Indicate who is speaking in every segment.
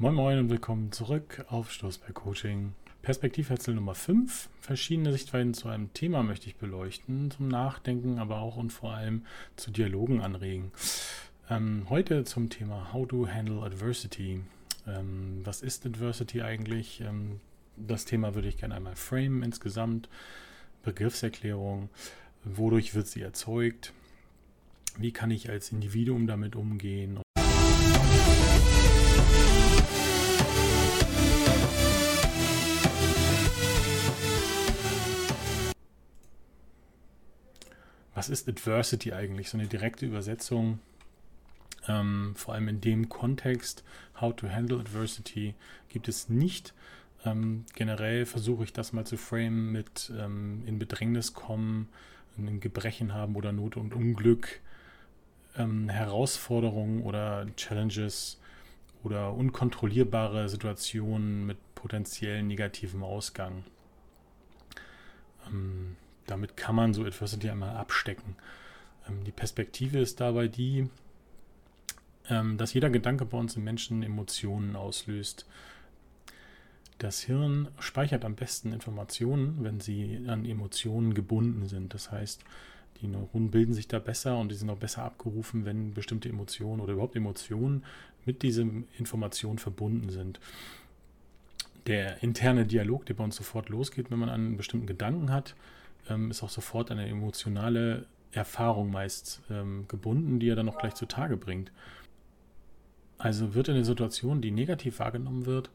Speaker 1: Moin Moin und willkommen zurück auf Stoßberg Coaching. Perspektivwechsel Nummer 5. Verschiedene Sichtweisen zu einem Thema möchte ich beleuchten, zum Nachdenken, aber auch und vor allem zu Dialogen anregen. Ähm, heute zum Thema How to Handle Adversity. Ähm, was ist Adversity eigentlich? Ähm, das Thema würde ich gerne einmal framen insgesamt. Begriffserklärung. Wodurch wird sie erzeugt? Wie kann ich als Individuum damit umgehen? Was ist Adversity eigentlich? So eine direkte Übersetzung, ähm, vor allem in dem Kontext, How to Handle Adversity, gibt es nicht. Ähm, generell versuche ich das mal zu framen mit ähm, in Bedrängnis kommen, ein Gebrechen haben oder Not und Unglück, ähm, Herausforderungen oder Challenges oder unkontrollierbare Situationen mit potenziell negativem Ausgang. Damit kann man so Adversity einmal abstecken. Ähm, die Perspektive ist dabei die, ähm, dass jeder Gedanke bei uns im Menschen Emotionen auslöst. Das Hirn speichert am besten Informationen, wenn sie an Emotionen gebunden sind. Das heißt, die Neuronen bilden sich da besser und die sind auch besser abgerufen, wenn bestimmte Emotionen oder überhaupt Emotionen mit dieser Information verbunden sind. Der interne Dialog, der bei uns sofort losgeht, wenn man einen bestimmten Gedanken hat, ähm, ist auch sofort eine emotionale Erfahrung meist ähm, gebunden, die er dann auch gleich zutage bringt. Also wird in der Situation, die negativ wahrgenommen wird,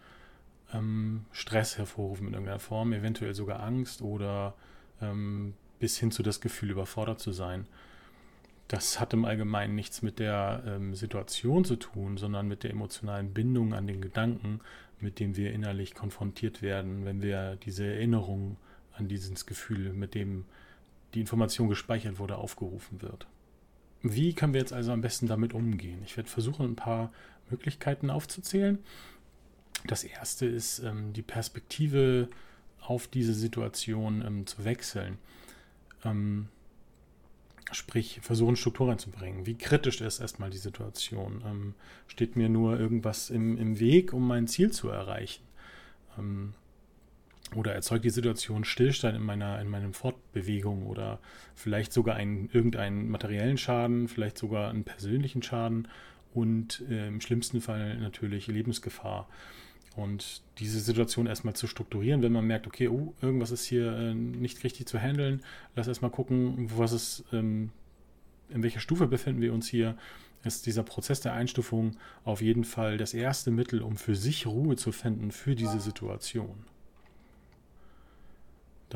Speaker 1: ähm, Stress hervorrufen in irgendeiner Form, eventuell sogar Angst oder ähm, bis hin zu das Gefühl, überfordert zu sein. Das hat im Allgemeinen nichts mit der ähm, Situation zu tun, sondern mit der emotionalen Bindung an den Gedanken, mit dem wir innerlich konfrontiert werden, wenn wir diese Erinnerung an dieses Gefühl, mit dem die Information gespeichert wurde, aufgerufen wird. Wie können wir jetzt also am besten damit umgehen? Ich werde versuchen, ein paar Möglichkeiten aufzuzählen. Das erste ist, ähm, die Perspektive auf diese Situation ähm, zu wechseln. Ähm, sprich, versuchen Struktur reinzubringen. Wie kritisch ist erstmal die Situation? Steht mir nur irgendwas im, im Weg, um mein Ziel zu erreichen? Oder erzeugt die Situation Stillstand in meiner, in meiner Fortbewegung oder vielleicht sogar einen, irgendeinen materiellen Schaden, vielleicht sogar einen persönlichen Schaden und äh, im schlimmsten Fall natürlich Lebensgefahr. Und diese Situation erstmal zu strukturieren, wenn man merkt, okay, oh, irgendwas ist hier äh, nicht richtig zu handeln, lass erstmal gucken, was ist, ähm, in welcher Stufe befinden wir uns hier, ist dieser Prozess der Einstufung auf jeden Fall das erste Mittel, um für sich Ruhe zu finden für diese Situation.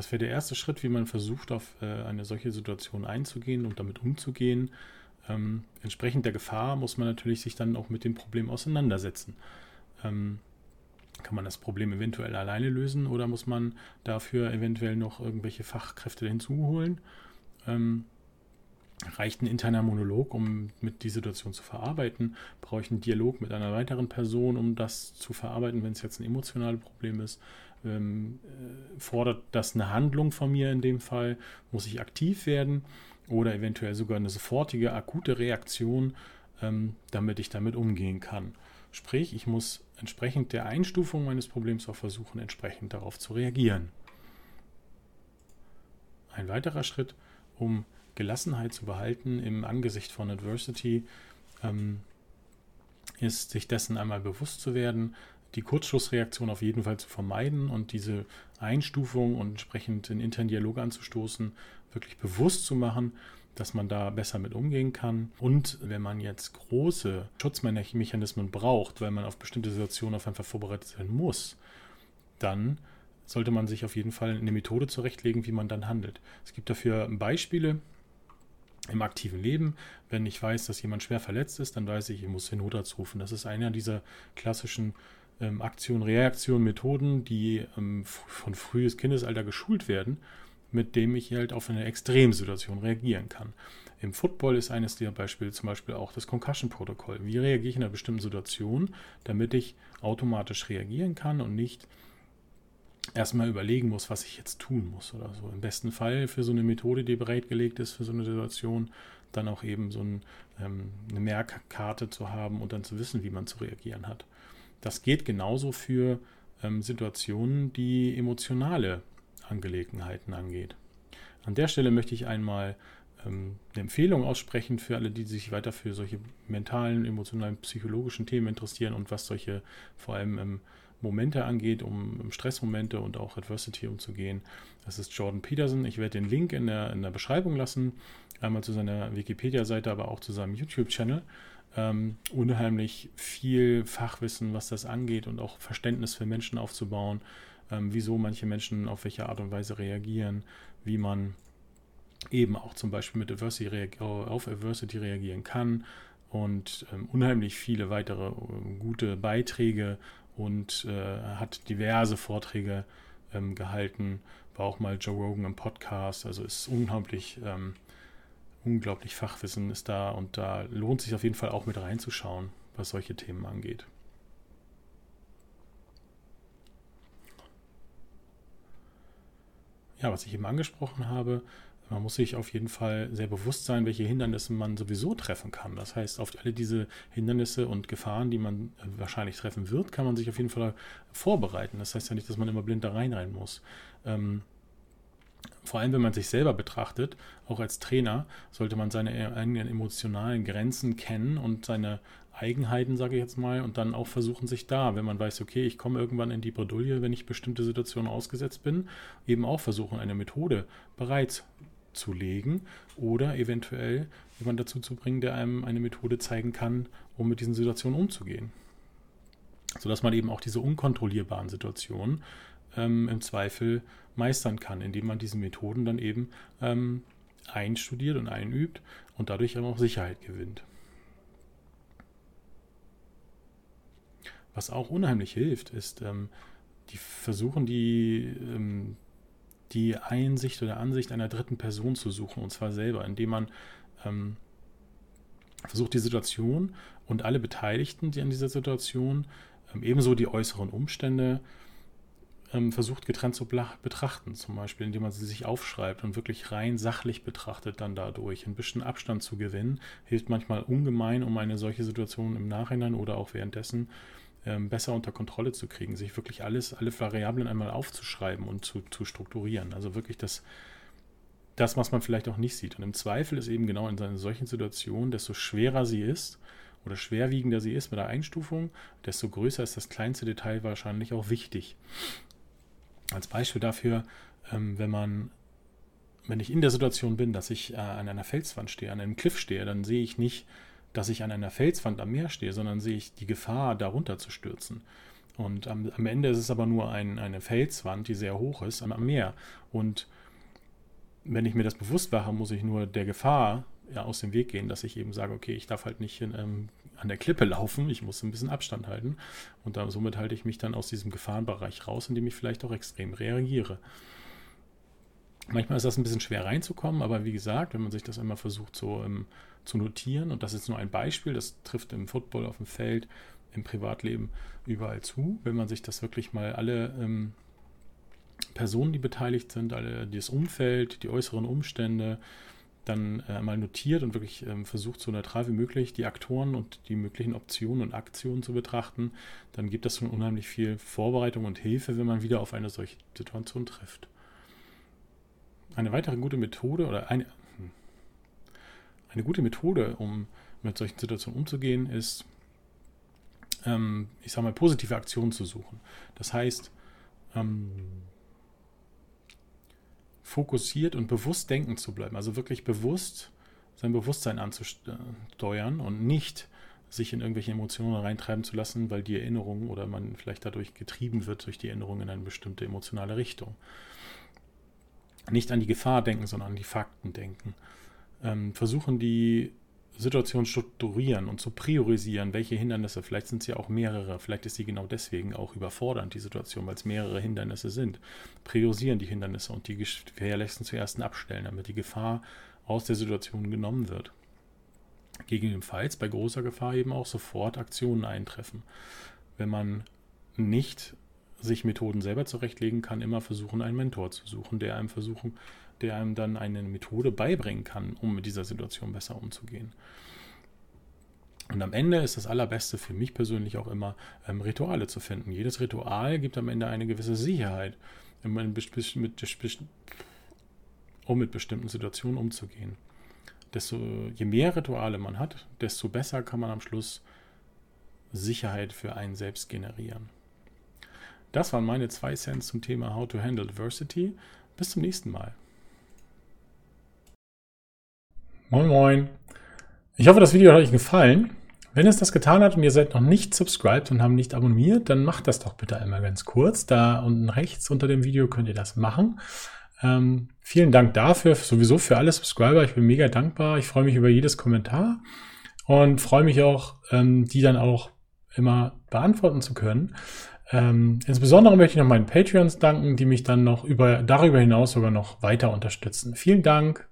Speaker 1: Das wäre der erste Schritt, wie man versucht, auf äh, eine solche Situation einzugehen und damit umzugehen. Ähm, entsprechend der Gefahr muss man natürlich sich dann auch mit dem Problem auseinandersetzen. Ähm, kann man das Problem eventuell alleine lösen oder muss man dafür eventuell noch irgendwelche Fachkräfte hinzuholen? Ähm, reicht ein interner Monolog, um mit die Situation zu verarbeiten? Brauche ich einen Dialog mit einer weiteren Person, um das zu verarbeiten, wenn es jetzt ein emotionales Problem ist? ähm, äh, fordert das eine Handlung von mir in dem Fall? Muss ich aktiv werden oder eventuell sogar eine sofortige, akute Reaktion, ähm, damit ich damit umgehen kann? Sprich, ich muss entsprechend der Einstufung meines Problems auch versuchen, entsprechend darauf zu reagieren. Ein weiterer Schritt, um Gelassenheit zu behalten im Angesicht von Adversity, ähm, ist, sich dessen einmal bewusst zu werden, die Kurzschlussreaktion auf jeden Fall zu vermeiden und diese Einstufung und entsprechend in internen Dialog anzustoßen, wirklich bewusst zu machen, dass man da besser mit umgehen kann. Und wenn man jetzt große Schutzmechanismen braucht, weil man auf bestimmte Situationen auf einfach vorbereitet sein muss, dann sollte man sich auf jeden Fall eine Methode zurechtlegen, wie man dann handelt. Es gibt dafür Beispiele im aktiven Leben. Wenn ich weiß, dass jemand schwer verletzt ist, dann weiß ich, ich muss den Notarzt rufen. Das ist einer dieser klassischen ähm, Aktion, Reaktion, Methoden, die ähm, von frühes Kindesalter geschult werden, mit dem ich halt auf eine Extremsituation reagieren kann. Im Football ist eines der Beispiele zum Beispiel auch das Concussion-Protokoll. Wie reagiere ich in einer bestimmten Situation, damit ich automatisch reagieren kann und nicht erstmal überlegen muss, was ich jetzt tun muss oder so. Im besten Fall für so eine Methode, die bereitgelegt ist für so eine Situation, dann auch eben so ein, ähm, eine Merkkarte zu haben und dann zu wissen, wie man zu reagieren hat. das geht genauso für ähm, Situationen, die emotionale Angelegenheiten angeht. An der Stelle möchte ich einmal ähm, eine Empfehlung aussprechen für alle, die sich weiter für solche mentalen, emotionalen, psychologischen Themen interessieren und was solche vor allem ähm, Momente angeht, um Stressmomente und auch Adversity umzugehen. Das ist Jordan Peterson. Ich werde den Link in der, in der Beschreibung lassen. Einmal zu seiner Wikipedia-Seite, aber auch zu seinem YouTube-Channel. Ähm, unheimlich viel Fachwissen, was das angeht und auch Verständnis für Menschen aufzubauen, ähm, wieso manche Menschen auf welche Art und Weise reagieren, wie man eben auch zum Beispiel mit Adversity auf Adversity reagieren kann und ähm, unheimlich viele weitere äh, gute Beiträge und äh, hat diverse Vorträge ähm, gehalten, war auch mal Joe Rogan im Podcast, also ist unglaublich, ähm, unglaublich Fachwissen ist da und da lohnt sich auf jeden Fall auch mit reinzuschauen, was solche Themen angeht. Ja, was ich eben angesprochen habe, man muss sich auf jeden Fall sehr bewusst sein, welche Hindernisse man sowieso treffen kann. Das heißt, auf alle diese Hindernisse und Gefahren, die man äh, wahrscheinlich treffen wird, kann man sich auf jeden Fall vorbereiten. Das heißt ja nicht, dass man immer blind da reinrennen muss. Ähm, vor allem, wenn man sich selber betrachtet, auch als Trainer, sollte man seine eigenen emotionalen Grenzen kennen und seine Eigenheiten, sage ich jetzt mal, und dann auch versuchen, sich da, wenn man weiß, okay, ich komme irgendwann in die Bredouille, wenn ich bestimmte Situationen ausgesetzt bin, eben auch versuchen, eine Methode bereit zu legen oder eventuell jemanden dazu zu bringen, der einem eine Methode zeigen kann, um mit diesen Situationen umzugehen. Sodass man eben auch diese unkontrollierbaren Situationen ähm, im Zweifel meistern kann, indem man diese Methoden dann eben ähm, einstudiert und einübt und dadurch auch Sicherheit gewinnt. Was auch unheimlich hilft, ist, ähm, die versuchen die ähm, die Einsicht oder Ansicht einer dritten Person zu suchen, und zwar selber, indem man ähm, versucht, die Situation und alle Beteiligten, die an dieser Situation, ähm, ebenso die äußeren Umstände, ähm, versucht getrennt zu betrachten, zum Beispiel, indem man sie sich aufschreibt und wirklich rein sachlich betrachtet dann dadurch. Ein bisschen Abstand zu gewinnen, hilft manchmal ungemein, um eine solche Situation im Nachhinein oder auch währenddessen besser unter Kontrolle zu kriegen, sich wirklich alles, alle Variablen einmal aufzuschreiben und zu, zu strukturieren. Also wirklich das, das, was man vielleicht auch nicht sieht. Und im Zweifel ist eben genau in solchen Situationen, desto schwerer sie ist oder schwerwiegender sie ist mit der Einstufung, desto größer ist das kleinste Detail wahrscheinlich auch wichtig. Als Beispiel dafür, ähm, wenn man wenn ich in der Situation bin, dass ich äh, an einer Felswand stehe, an einem Cliff stehe, dann sehe ich nicht dass ich an einer Felswand am Meer stehe, sondern sehe ich die Gefahr, darunter zu stürzen. Und am, am Ende ist es aber nur ein, eine Felswand, die sehr hoch ist, am Meer. Und wenn ich mir das bewusst mache, muss ich nur der Gefahr ja, aus dem Weg gehen, dass ich eben sage, okay, ich darf halt nicht in, ähm, an der Klippe laufen, ich muss ein bisschen Abstand halten. Und da, somit halte ich mich dann aus diesem Gefahrenbereich raus, indem ich vielleicht auch extrem reagiere. Manchmal ist das ein bisschen schwer reinzukommen, aber wie gesagt, wenn man sich das einmal versucht, so im zu notieren. Und das ist nur ein Beispiel, das trifft im Football auf dem Feld, im Privatleben überall zu. Wenn man sich das wirklich mal alle ähm, Personen, die beteiligt sind, alle das Umfeld, die äußeren Umstände, dann äh, mal notiert und wirklich ähm, versucht, so neutral wie möglich die Aktoren und die möglichen Optionen und Aktionen zu betrachten, dann gibt das schon unheimlich viel Vorbereitung und Hilfe, wenn man wieder auf eine solche Situation trifft. Eine weitere gute Methode oder eine, eine gute Methode, um mit solchen Situationen umzugehen, ist, ähm, ich sage mal, positive Aktionen zu suchen. Das heißt, ähm, fokussiert und bewusst denken zu bleiben. Also wirklich bewusst sein Bewusstsein anzusteuern und nicht sich in irgendwelche Emotionen reintreiben zu lassen, weil die Erinnerung oder man vielleicht dadurch getrieben wird durch die Erinnerung in eine bestimmte emotionale Richtung. Nicht an die Gefahr denken, sondern an die Fakten denken ähm, versuchen die Situation strukturieren und zu priorisieren, welche Hindernisse, vielleicht sind es ja auch mehrere, vielleicht ist sie genau deswegen auch überfordernd, die Situation, weil es mehrere Hindernisse sind. Priorisieren die Hindernisse und die gefährlichsten zuerst abstellen, damit die Gefahr aus der Situation genommen wird. Gegebenenfalls bei großer Gefahr eben auch sofort Aktionen eintreffen. Wenn man nicht sich Methoden selber zurechtlegen kann, immer versuchen, einen Mentor zu suchen, der einem versuchen, der einem dann eine Methode beibringen kann, um mit dieser Situation besser umzugehen. Und am Ende ist das Allerbeste für mich persönlich auch immer, ähm, Rituale zu finden. Jedes Ritual gibt am Ende eine gewisse Sicherheit, um mit, bestimmten Situationen umzugehen. Desto, je mehr Rituale man hat, desto besser kann man am Schluss Sicherheit für einen selbst generieren. Das waren meine zwei Cents zum Thema How to Handle Diversity. Bis zum nächsten Mal. Moin Moin. Ich hoffe, das Video hat euch gefallen. Wenn es das getan hat und ihr seid noch nicht subscribed und haben nicht abonniert, dann macht das doch bitte einmal ganz kurz. Da unten rechts unter dem Video könnt ihr das machen. Ähm, vielen Dank dafür, sowieso für alle Subscriber. Ich bin mega dankbar. Ich freue mich über jedes Kommentar und freue mich auch, ähm, die dann auch immer beantworten zu können. Ähm, insbesondere möchte ich noch meinen Patreons danken, die mich dann noch über, darüber hinaus sogar noch weiter unterstützen. Vielen Dank.